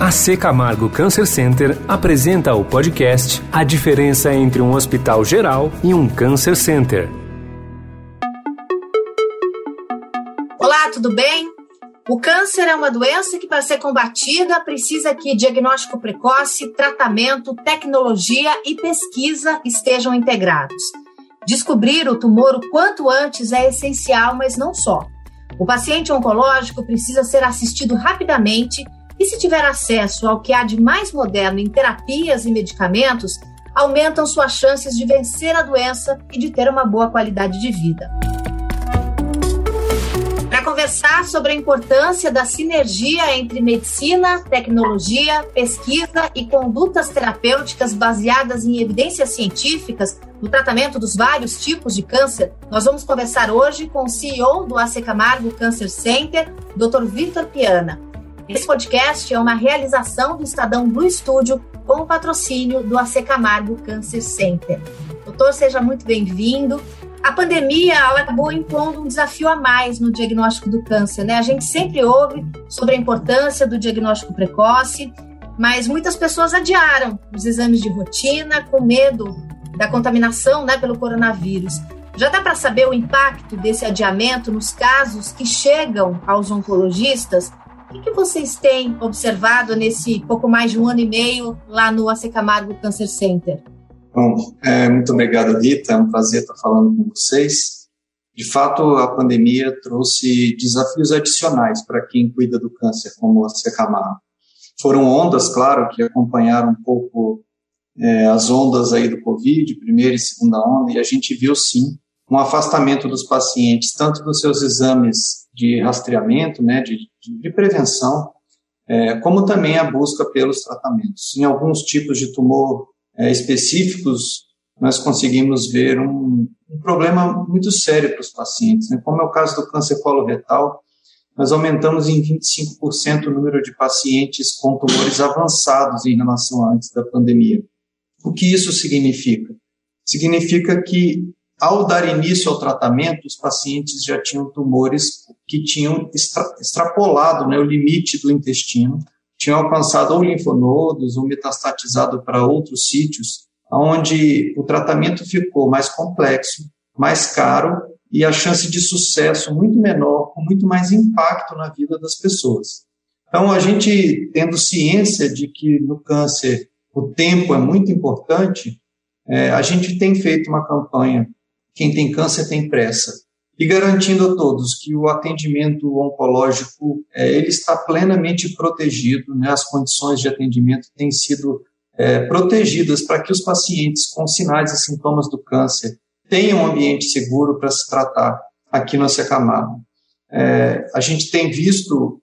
A C Camargo Cancer Center apresenta o podcast A diferença entre um hospital geral e um Cancer Center. Olá, tudo bem? O câncer é uma doença que, para ser combatida, precisa que diagnóstico precoce, tratamento, tecnologia e pesquisa estejam integrados. Descobrir o tumor o quanto antes é essencial, mas não só. O paciente oncológico precisa ser assistido rapidamente e, se tiver acesso ao que há de mais moderno em terapias e medicamentos, aumentam suas chances de vencer a doença e de ter uma boa qualidade de vida. Para conversar sobre a importância da sinergia entre medicina, tecnologia, pesquisa e condutas terapêuticas baseadas em evidências científicas no tratamento dos vários tipos de câncer, nós vamos conversar hoje com o CEO do AC Camargo Cancer Center, Dr. Vitor Piana. Esse podcast é uma realização do Estadão Blue Studio com o patrocínio do AC Camargo Cancer Center. Doutor, seja muito bem-vindo. A pandemia acabou impondo um desafio a mais no diagnóstico do câncer, né? A gente sempre ouve sobre a importância do diagnóstico precoce, mas muitas pessoas adiaram os exames de rotina com medo da contaminação né, pelo coronavírus. Já dá para saber o impacto desse adiamento nos casos que chegam aos oncologistas? O que, vocês têm observado nesse pouco mais de um ano e meio lá no AC Camargo Cancer Center? Bom, é, muito obrigado, Rita. É um prazer estar falando com vocês. De fato, a pandemia trouxe desafios adicionais para quem cuida do câncer, como o AC Camargo. Foram ondas, claro, que acompanharam um pouco é, as ondas aí do Covid, primeira e segunda onda, e a gente viu sim um afastamento dos pacientes, tanto dos seus exames de rastreamento, né, de, de prevenção, é, como também a busca pelos tratamentos. Em alguns tipos de tumor é, específicos, nós conseguimos ver um, um problema muito sério para os pacientes, né, como é o caso do câncer coloretal, nós aumentamos em 25% o número de pacientes com tumores avançados em relação a antes da pandemia. O que isso significa? Significa que, ao dar início ao tratamento, os pacientes já tinham tumores que tinham extra, extrapolado né, o limite do intestino, tinham alcançado ou linfonodos ou metastatizado para outros sítios, onde o tratamento ficou mais complexo, mais caro e a chance de sucesso muito menor, com muito mais impacto na vida das pessoas. Então, a gente tendo ciência de que no câncer o tempo é muito importante, é, a gente tem feito uma campanha, quem tem câncer tem pressa, e garantindo a todos que o atendimento oncológico é, ele está plenamente protegido, né, as condições de atendimento têm sido é, protegidas para que os pacientes com sinais e sintomas do câncer tenham um ambiente seguro para se tratar aqui no Secamado. É, a gente tem visto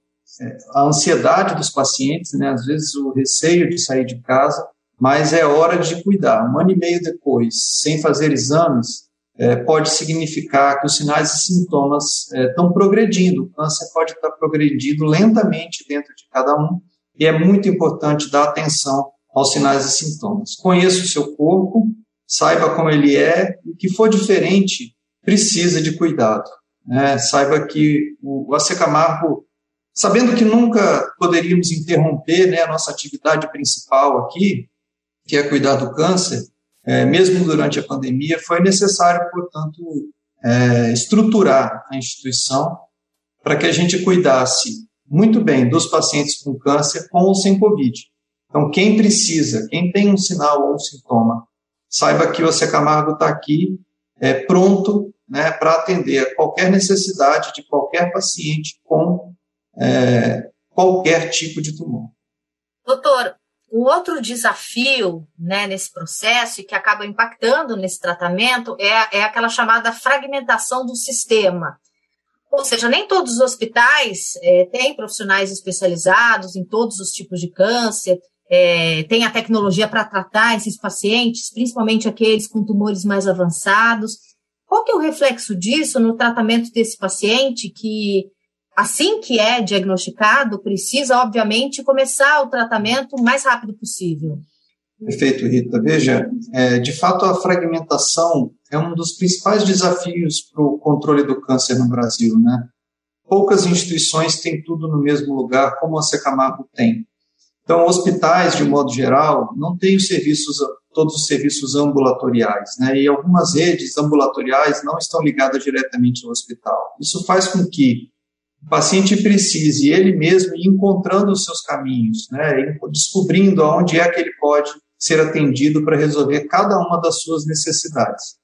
a ansiedade dos pacientes, né, às vezes o receio de sair de casa, mas é hora de cuidar. Um ano e meio depois, sem fazer exames, é, pode significar que os sinais e sintomas é, estão progredindo. O câncer pode estar progredindo lentamente dentro de cada um, e é muito importante dar atenção aos sinais e sintomas. Conheça o seu corpo, saiba como ele é, e o que for diferente precisa de cuidado. Né? Saiba que o AC Camargo Sabendo que nunca poderíamos interromper né, a nossa atividade principal aqui, que é cuidar do câncer, é, mesmo durante a pandemia, foi necessário, portanto, é, estruturar a instituição para que a gente cuidasse muito bem dos pacientes com câncer com ou sem Covid. Então, quem precisa, quem tem um sinal ou um sintoma, saiba que o AC Camargo está aqui é, pronto né, para atender a qualquer necessidade de qualquer paciente com é, qualquer tipo de tumor. Doutor, um outro desafio né, nesse processo e que acaba impactando nesse tratamento é, é aquela chamada fragmentação do sistema. Ou seja, nem todos os hospitais é, têm profissionais especializados em todos os tipos de câncer, é, tem a tecnologia para tratar esses pacientes, principalmente aqueles com tumores mais avançados. Qual que é o reflexo disso no tratamento desse paciente que assim que é diagnosticado, precisa, obviamente, começar o tratamento o mais rápido possível. Perfeito, Rita. Veja, é, de fato, a fragmentação é um dos principais desafios para o controle do câncer no Brasil, né? Poucas instituições têm tudo no mesmo lugar, como a Secamargo tem. Então, hospitais, de modo geral, não têm os serviços, todos os serviços ambulatoriais, né? E algumas redes ambulatoriais não estão ligadas diretamente ao hospital. Isso faz com que o paciente precise ele mesmo ir encontrando os seus caminhos, né? Descobrindo aonde é que ele pode ser atendido para resolver cada uma das suas necessidades.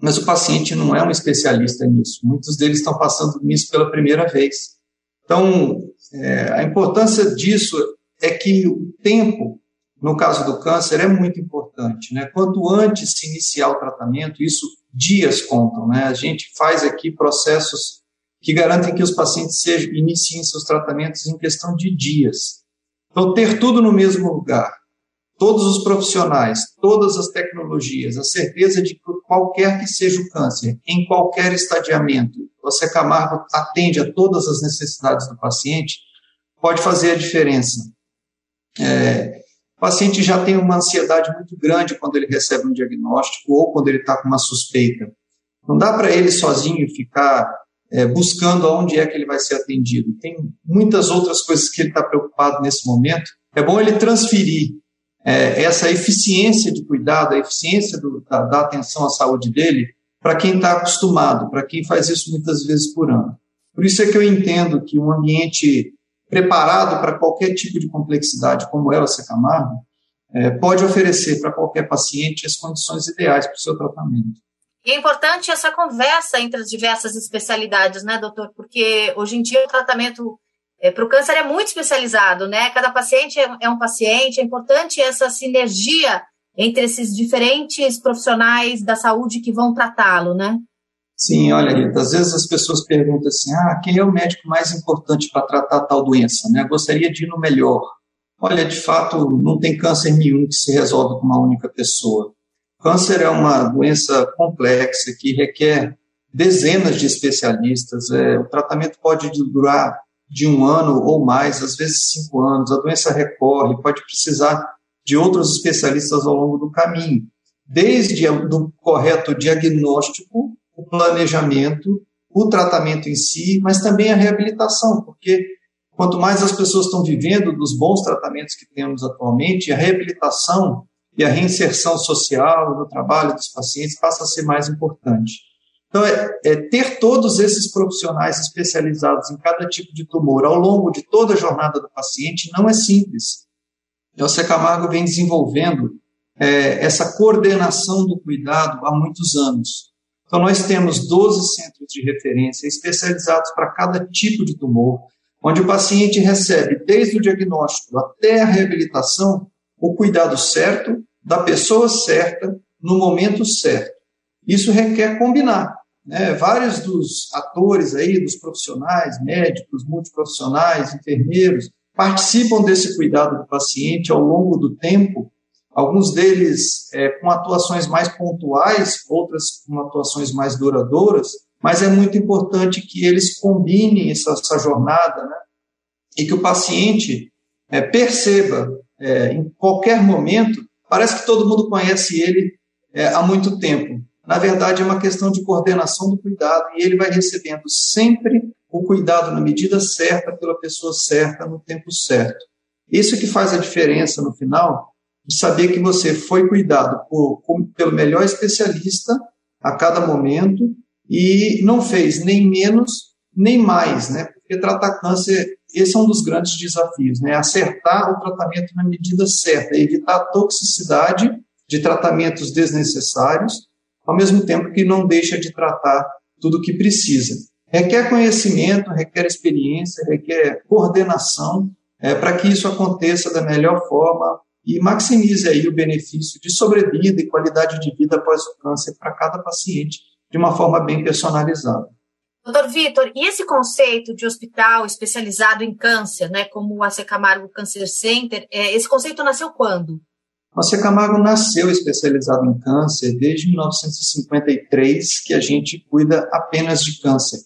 Mas o paciente não é um especialista nisso. Muitos deles estão passando nisso pela primeira vez. Então, é, a importância disso é que o tempo, no caso do câncer, é muito importante. Né? Quanto antes se iniciar o tratamento, isso dias contam. Né? A gente faz aqui processos que garantem que os pacientes sejam, iniciem seus tratamentos em questão de dias. Então, ter tudo no mesmo lugar, todos os profissionais, todas as tecnologias, a certeza de que qualquer que seja o câncer, em qualquer estadiamento, você Camargo atende a todas as necessidades do paciente, pode fazer a diferença. É, o paciente já tem uma ansiedade muito grande quando ele recebe um diagnóstico ou quando ele está com uma suspeita. Não dá para ele sozinho ficar é, buscando aonde é que ele vai ser atendido. Tem muitas outras coisas que ele está preocupado nesse momento. É bom ele transferir é, essa eficiência de cuidado, a eficiência do, da, da atenção à saúde dele, para quem está acostumado, para quem faz isso muitas vezes por ano. Por isso é que eu entendo que um ambiente preparado para qualquer tipo de complexidade, como é o Camargo, é, pode oferecer para qualquer paciente as condições ideais para o seu tratamento. E é importante essa conversa entre as diversas especialidades, né, doutor? Porque hoje em dia o tratamento é, para o câncer é muito especializado, né? Cada paciente é, é um paciente, é importante essa sinergia entre esses diferentes profissionais da saúde que vão tratá-lo, né? Sim, olha, Rita, às vezes as pessoas perguntam assim, ah, quem é o médico mais importante para tratar tal doença, né? Gostaria de ir no melhor. Olha, de fato, não tem câncer nenhum que se resolve com uma única pessoa. Câncer é uma doença complexa que requer dezenas de especialistas. É, o tratamento pode durar de um ano ou mais, às vezes cinco anos. A doença recorre, pode precisar de outros especialistas ao longo do caminho, desde o correto diagnóstico, o planejamento, o tratamento em si, mas também a reabilitação, porque quanto mais as pessoas estão vivendo dos bons tratamentos que temos atualmente, a reabilitação e a reinserção social no trabalho dos pacientes passa a ser mais importante. Então, é, é, ter todos esses profissionais especializados em cada tipo de tumor ao longo de toda a jornada do paciente não é simples. E o Camargo vem desenvolvendo é, essa coordenação do cuidado há muitos anos. Então, nós temos 12 centros de referência especializados para cada tipo de tumor, onde o paciente recebe, desde o diagnóstico até a reabilitação, o cuidado certo, da pessoa certa, no momento certo. Isso requer combinar. Né? Vários dos atores aí, dos profissionais, médicos, multiprofissionais, enfermeiros, participam desse cuidado do paciente ao longo do tempo, alguns deles é, com atuações mais pontuais, outras com atuações mais duradouras, mas é muito importante que eles combinem essa, essa jornada, né? E que o paciente é, perceba é, em qualquer momento, parece que todo mundo conhece ele é, há muito tempo, na verdade, é uma questão de coordenação do cuidado e ele vai recebendo sempre o cuidado na medida certa, pela pessoa certa, no tempo certo. Isso que faz a diferença no final, de saber que você foi cuidado por, pelo melhor especialista a cada momento e não fez nem menos nem mais, né? Porque tratar câncer, esse é um dos grandes desafios, né? Acertar o tratamento na medida certa, evitar a toxicidade de tratamentos desnecessários ao mesmo tempo que não deixa de tratar tudo o que precisa. Requer conhecimento, requer experiência, requer coordenação é, para que isso aconteça da melhor forma e maximize aí o benefício de sobrevida e qualidade de vida após o câncer para cada paciente de uma forma bem personalizada. Doutor Vitor, e esse conceito de hospital especializado em câncer, né, como o AC Camargo Cancer Center, é, esse conceito nasceu quando? Nossa Camargo nasceu especializado em câncer desde 1953, que a gente cuida apenas de câncer.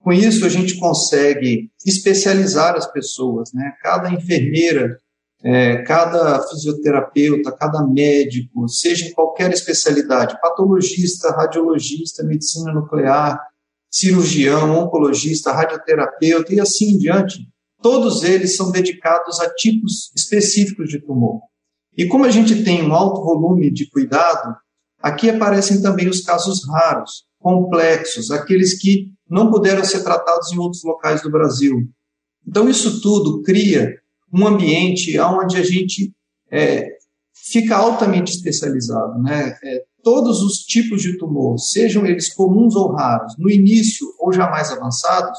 Com isso, a gente consegue especializar as pessoas, né? Cada enfermeira, é, cada fisioterapeuta, cada médico, seja em qualquer especialidade, patologista, radiologista, medicina nuclear, cirurgião, oncologista, radioterapeuta e assim em diante, todos eles são dedicados a tipos específicos de tumor. E como a gente tem um alto volume de cuidado, aqui aparecem também os casos raros, complexos, aqueles que não puderam ser tratados em outros locais do Brasil. Então, isso tudo cria um ambiente onde a gente é, fica altamente especializado. Né? É, todos os tipos de tumor, sejam eles comuns ou raros, no início ou jamais avançados,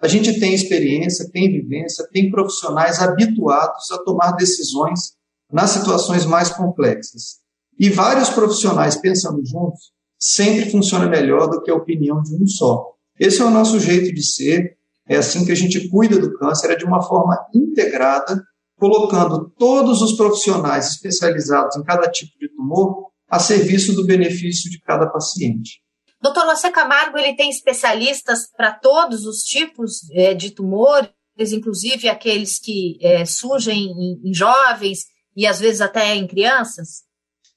a gente tem experiência, tem vivência, tem profissionais habituados a tomar decisões nas situações mais complexas. E vários profissionais pensando juntos sempre funciona melhor do que a opinião de um só. Esse é o nosso jeito de ser, é assim que a gente cuida do câncer, é de uma forma integrada, colocando todos os profissionais especializados em cada tipo de tumor a serviço do benefício de cada paciente. Doutor José Camargo, ele tem especialistas para todos os tipos é, de tumores, inclusive aqueles que é, surgem em, em jovens e às vezes até em crianças?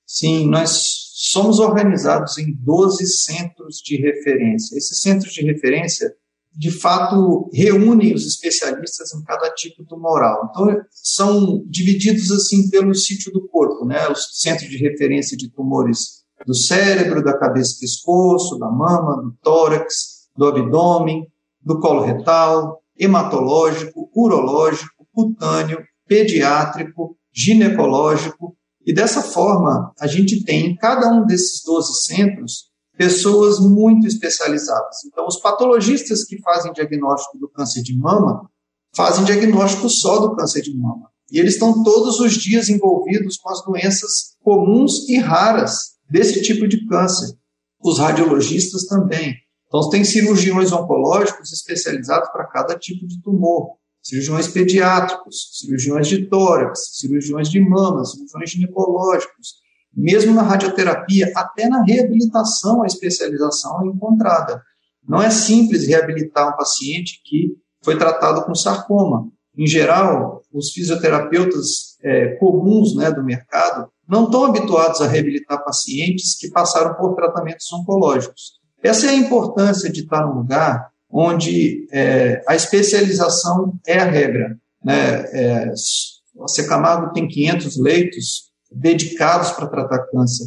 Sim, nós somos organizados em 12 centros de referência. Esses centros de referência, de fato, reúnem os especialistas em cada tipo tumoral. Então, são divididos assim pelo sítio do corpo, né? Os centros de referência de tumores do cérebro, da cabeça e pescoço, da mama, do tórax, do abdômen, do colo retal, hematológico, urológico, cutâneo, pediátrico, ginecológico. E dessa forma, a gente tem em cada um desses 12 centros pessoas muito especializadas. Então, os patologistas que fazem diagnóstico do câncer de mama fazem diagnóstico só do câncer de mama. E eles estão todos os dias envolvidos com as doenças comuns e raras desse tipo de câncer. Os radiologistas também. Então, tem cirurgiões oncológicos especializados para cada tipo de tumor. Cirurgiões pediátricos, cirurgiões de tórax, cirurgiões de mama, cirurgiões ginecológicos. Mesmo na radioterapia, até na reabilitação, a especialização é encontrada. Não é simples reabilitar um paciente que foi tratado com sarcoma. Em geral, os fisioterapeutas é, comuns né, do mercado não estão habituados a reabilitar pacientes que passaram por tratamentos oncológicos. Essa é a importância de estar num lugar onde é, a especialização é a regra. Né? É, a tem 500 leitos dedicados para tratar câncer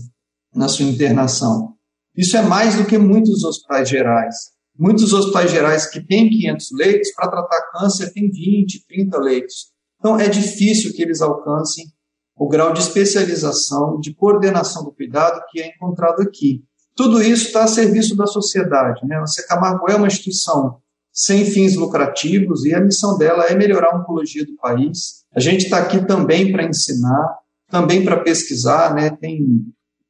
na sua internação. Isso é mais do que muitos hospitais gerais. Muitos hospitais gerais que têm 500 leitos, para tratar câncer, tem 20, 30 leitos. Então, é difícil que eles alcancem o grau de especialização, de coordenação do cuidado que é encontrado aqui. Tudo isso está a serviço da sociedade. Né? A Secamargo é uma instituição sem fins lucrativos e a missão dela é melhorar a oncologia do país. A gente está aqui também para ensinar, também para pesquisar, né? tem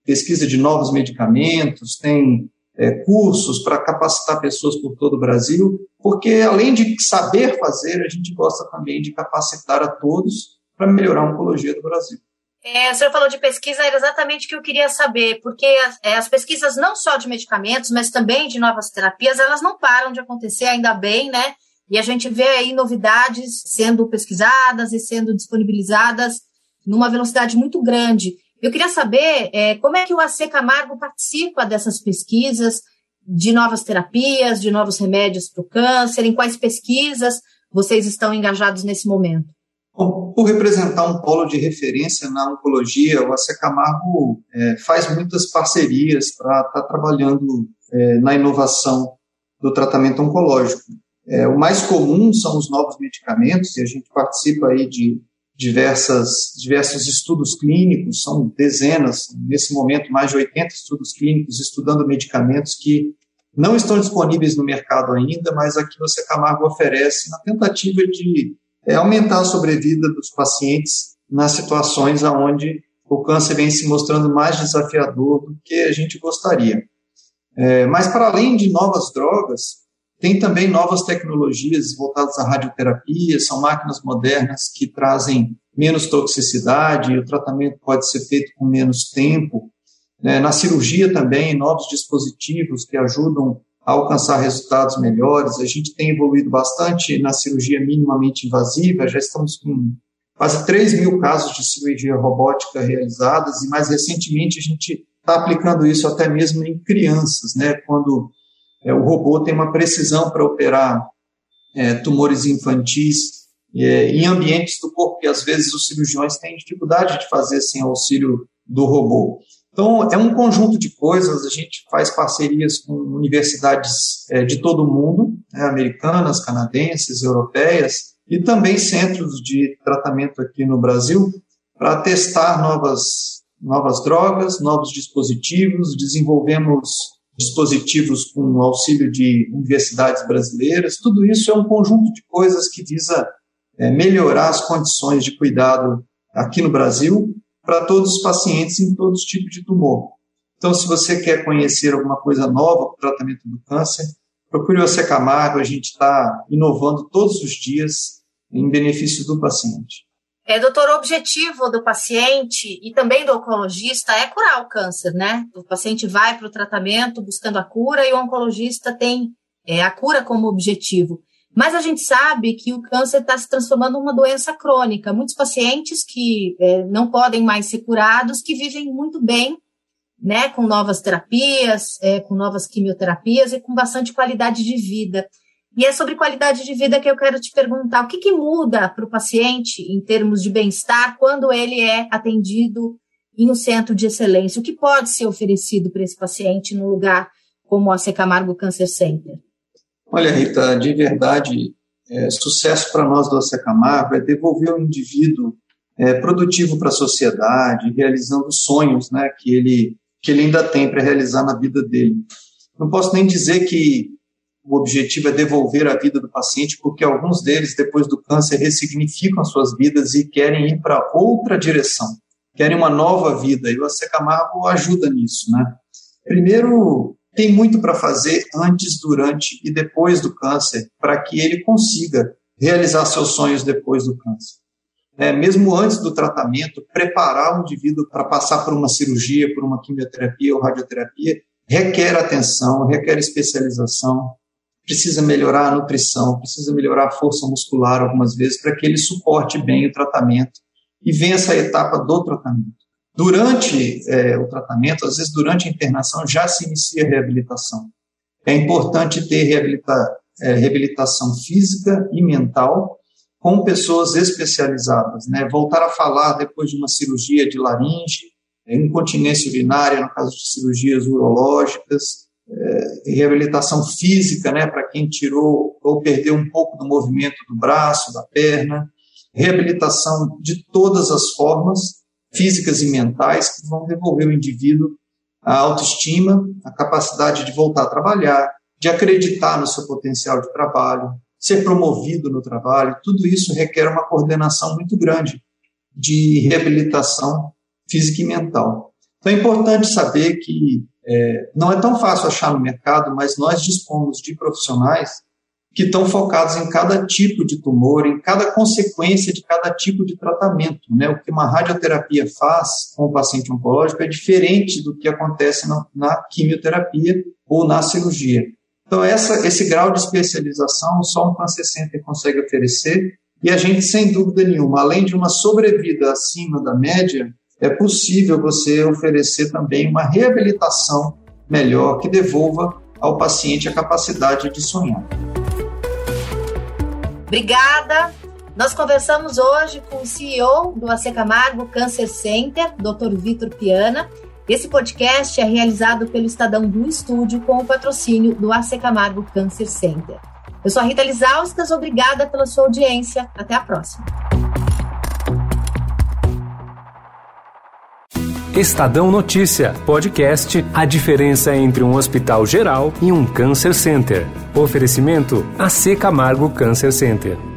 pesquisa de novos medicamentos, tem é, cursos para capacitar pessoas por todo o Brasil, porque além de saber fazer, a gente gosta também de capacitar a todos para melhorar a oncologia do Brasil. É, o senhor falou de pesquisa, era exatamente o que eu queria saber, porque as, é, as, pesquisas não só de medicamentos, mas também de novas terapias, elas não param de acontecer, ainda bem, né? E a gente vê aí novidades sendo pesquisadas e sendo disponibilizadas numa velocidade muito grande. Eu queria saber é, como é que o AC Camargo participa dessas pesquisas de novas terapias, de novos remédios para o câncer, em quais pesquisas vocês estão engajados nesse momento? Bom, por representar um polo de referência na oncologia, o AC Camargo é, faz muitas parcerias para estar tá trabalhando é, na inovação do tratamento oncológico. É, o mais comum são os novos medicamentos, e a gente participa aí de diversas, diversos estudos clínicos, são dezenas, nesse momento mais de 80 estudos clínicos estudando medicamentos que não estão disponíveis no mercado ainda, mas aqui AC Camargo oferece na tentativa de é aumentar a sobrevida dos pacientes nas situações onde o câncer vem se mostrando mais desafiador do que a gente gostaria. É, mas, para além de novas drogas, tem também novas tecnologias voltadas à radioterapia, são máquinas modernas que trazem menos toxicidade, o tratamento pode ser feito com menos tempo. É, na cirurgia também, novos dispositivos que ajudam a alcançar resultados melhores. A gente tem evoluído bastante na cirurgia minimamente invasiva, já estamos com quase 3 mil casos de cirurgia robótica realizadas, e mais recentemente a gente está aplicando isso até mesmo em crianças, né, quando é, o robô tem uma precisão para operar é, tumores infantis é, em ambientes do corpo que às vezes os cirurgiões têm dificuldade de fazer sem auxílio do robô. Então, é um conjunto de coisas, a gente faz parcerias com universidades é, de todo o mundo, né, americanas, canadenses, europeias, e também centros de tratamento aqui no Brasil, para testar novas, novas drogas, novos dispositivos, desenvolvemos dispositivos com auxílio de universidades brasileiras, tudo isso é um conjunto de coisas que visa é, melhorar as condições de cuidado aqui no Brasil para todos os pacientes em todos os tipos de tumor. Então, se você quer conhecer alguma coisa nova para o tratamento do câncer, procure o Camargo, a gente está inovando todos os dias em benefício do paciente. É, doutor, o objetivo do paciente e também do oncologista é curar o câncer, né? O paciente vai para o tratamento buscando a cura e o oncologista tem é, a cura como objetivo. Mas a gente sabe que o câncer está se transformando em uma doença crônica. Muitos pacientes que é, não podem mais ser curados, que vivem muito bem, né, com novas terapias, é, com novas quimioterapias e com bastante qualidade de vida. E é sobre qualidade de vida que eu quero te perguntar: o que, que muda para o paciente em termos de bem-estar quando ele é atendido em um centro de excelência? O que pode ser oferecido para esse paciente num lugar como a Secamargo Cancer Center? Olha, Rita, de verdade, é, sucesso para nós do AC Camargo é devolver o indivíduo é, produtivo para a sociedade, realizando sonhos né, que, ele, que ele ainda tem para realizar na vida dele. Não posso nem dizer que o objetivo é devolver a vida do paciente, porque alguns deles, depois do câncer, ressignificam as suas vidas e querem ir para outra direção, querem uma nova vida, e o AC Camargo ajuda nisso. Né? Primeiro, tem muito para fazer antes, durante e depois do câncer, para que ele consiga realizar seus sonhos depois do câncer. É, mesmo antes do tratamento, preparar o indivíduo para passar por uma cirurgia, por uma quimioterapia ou radioterapia, requer atenção, requer especialização, precisa melhorar a nutrição, precisa melhorar a força muscular algumas vezes para que ele suporte bem o tratamento e vença a etapa do tratamento. Durante é, o tratamento, às vezes durante a internação, já se inicia a reabilitação. É importante ter reabilita, é, reabilitação física e mental com pessoas especializadas. Né? Voltar a falar depois de uma cirurgia de laringe, incontinência urinária, no caso de cirurgias urológicas, reabilitação física, né, para quem tirou ou perdeu um pouco do movimento do braço, da perna, reabilitação de todas as formas, físicas e mentais que vão devolver ao indivíduo a autoestima, a capacidade de voltar a trabalhar, de acreditar no seu potencial de trabalho, ser promovido no trabalho, tudo isso requer uma coordenação muito grande de reabilitação física e mental. Então é importante saber que é, não é tão fácil achar no mercado, mas nós dispomos de profissionais que estão focados em cada tipo de tumor, em cada consequência de cada tipo de tratamento. Né? O que uma radioterapia faz com o paciente oncológico é diferente do que acontece na, na quimioterapia ou na cirurgia. Então, essa, esse grau de especialização só um câncer center consegue oferecer, e a gente, sem dúvida nenhuma, além de uma sobrevida acima da média, é possível você oferecer também uma reabilitação melhor que devolva ao paciente a capacidade de sonhar. Obrigada. Nós conversamos hoje com o CEO do AC Camargo Cancer Center, Dr. Vitor Piana. Esse podcast é realizado pelo Estadão do Estúdio com o patrocínio do AC Camargo Cancer Center. Eu sou a Rita Lizauskas, obrigada pela sua audiência. Até a próxima. Estadão Notícia, podcast A diferença entre um hospital geral e um câncer center. Oferecimento AC Camargo Câncer Center.